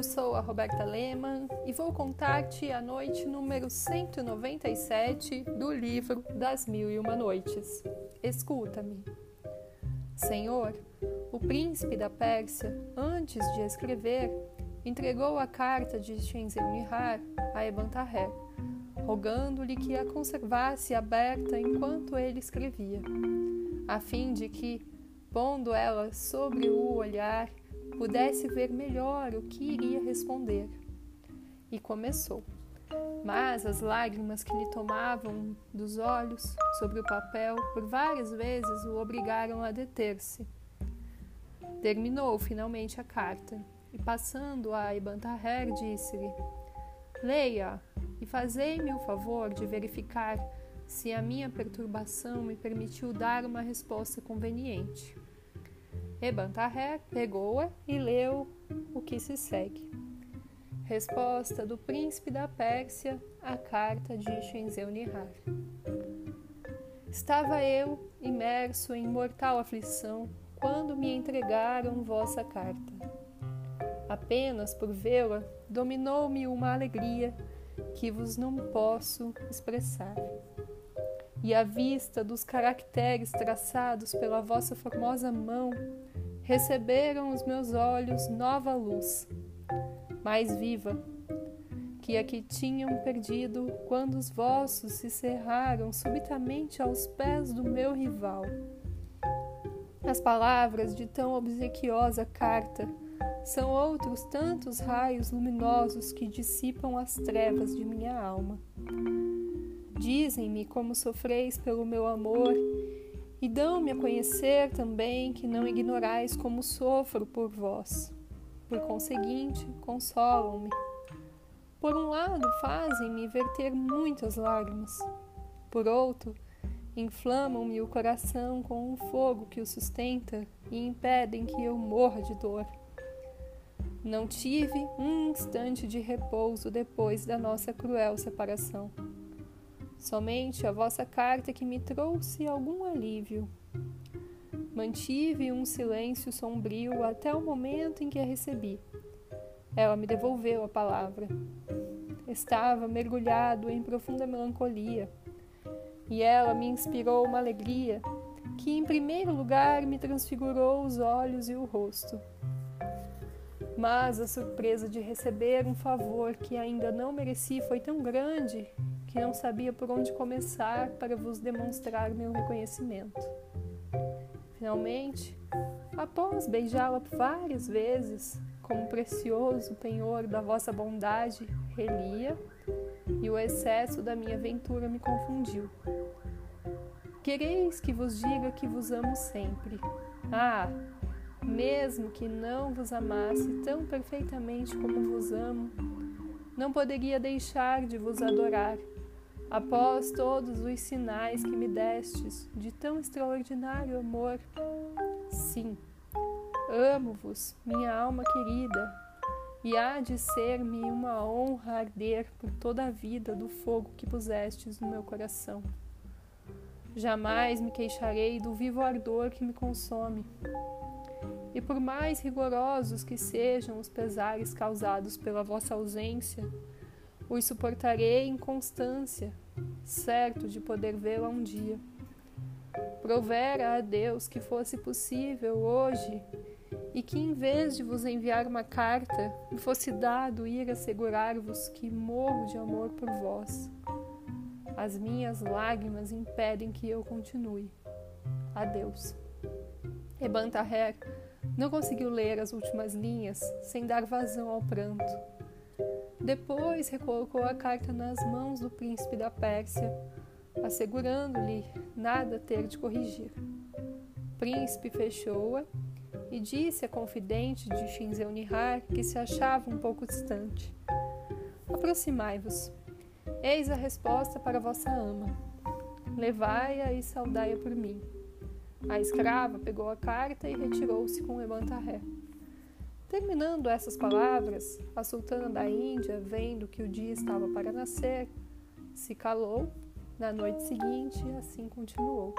Eu sou a Roberta Lehmann e vou contar-te a noite número 197 do livro Das Mil e Uma Noites. Escuta-me. Senhor, o príncipe da Pérsia, antes de escrever, entregou a carta de Shenzhen-Nihar a Ebantaher, rogando-lhe que a conservasse aberta enquanto ele escrevia, a fim de que, pondo ela sobre o olhar, pudesse ver melhor o que iria responder. E começou. Mas as lágrimas que lhe tomavam dos olhos sobre o papel por várias vezes o obrigaram a deter-se. Terminou finalmente a carta e, passando a Ibn Taher, disse-lhe: Leia e fazei-me o favor de verificar se a minha perturbação me permitiu dar uma resposta conveniente. Ebantarré pegou-a e leu o que se segue. Resposta do príncipe da Pérsia à carta de Shenzeu-Nihar. Estava eu imerso em mortal aflição quando me entregaram vossa carta. Apenas por vê-la, dominou-me uma alegria que vos não posso expressar. E à vista dos caracteres traçados pela vossa formosa mão, receberam os meus olhos nova luz, mais viva, que a que tinham perdido quando os vossos se cerraram subitamente aos pés do meu rival. As palavras de tão obsequiosa carta são outros tantos raios luminosos que dissipam as trevas de minha alma. Dizem-me como sofreis pelo meu amor e dão-me a conhecer também que não ignorais como sofro por vós. Por conseguinte, consolam-me. Por um lado, fazem-me verter muitas lágrimas. Por outro, inflamam-me o coração com um fogo que o sustenta e impedem que eu morra de dor. Não tive um instante de repouso depois da nossa cruel separação. Somente a vossa carta que me trouxe algum alívio. Mantive um silêncio sombrio até o momento em que a recebi. Ela me devolveu a palavra. Estava mergulhado em profunda melancolia, e ela me inspirou uma alegria que, em primeiro lugar, me transfigurou os olhos e o rosto. Mas a surpresa de receber um favor que ainda não mereci foi tão grande que não sabia por onde começar para vos demonstrar meu reconhecimento. Finalmente, após beijá-la várias vezes, como precioso penhor da vossa bondade, relia, e o excesso da minha ventura me confundiu. Quereis que vos diga que vos amo sempre. Ah, mesmo que não vos amasse tão perfeitamente como vos amo, não poderia deixar de vos adorar Após todos os sinais que me destes de tão extraordinário amor, sim, amo-vos, minha alma querida, e há de ser-me uma honra arder por toda a vida do fogo que pusestes no meu coração. Jamais me queixarei do vivo ardor que me consome. E por mais rigorosos que sejam os pesares causados pela vossa ausência, os suportarei em constância, certo de poder vê-la um dia. Provera a Deus que fosse possível hoje e que, em vez de vos enviar uma carta, me fosse dado ir assegurar-vos que morro de amor por vós. As minhas lágrimas impedem que eu continue. Adeus. Ebantaher não conseguiu ler as últimas linhas sem dar vazão ao pranto. Depois recolocou a carta nas mãos do príncipe da Pérsia, assegurando-lhe nada ter de corrigir. O príncipe fechou-a e disse à confidente de Shinzeu-Nihar que se achava um pouco distante: Aproximai-vos. Eis a resposta para vossa ama. Levai-a e saudai-a por mim. A escrava pegou a carta e retirou-se com levantarré. Terminando essas palavras, a sultana da Índia, vendo que o dia estava para nascer, se calou. Na noite seguinte, assim continuou.